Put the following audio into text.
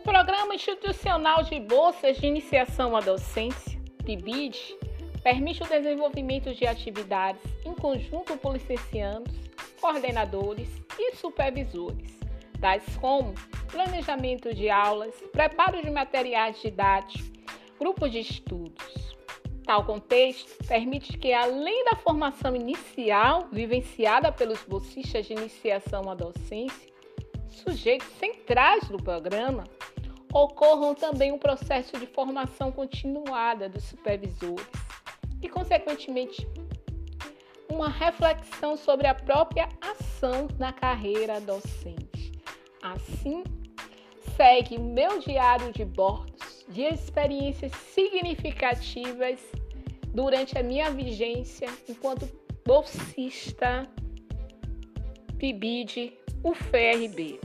Programa Institucional de Bolsas de Iniciação à Docência, PIBID, permite o desenvolvimento de atividades em conjunto com licenciados, coordenadores e supervisores, tais como planejamento de aulas, preparo de materiais didáticos, grupos de estudos. Tal contexto permite que, além da formação inicial vivenciada pelos bolsistas de iniciação à docência, sujeitos centrais do programa, ocorram também um processo de formação continuada dos supervisores e, consequentemente, uma reflexão sobre a própria ação na carreira docente. Assim, segue meu diário de bordos de experiências significativas durante a minha vigência enquanto bolsista PIBID UFRB.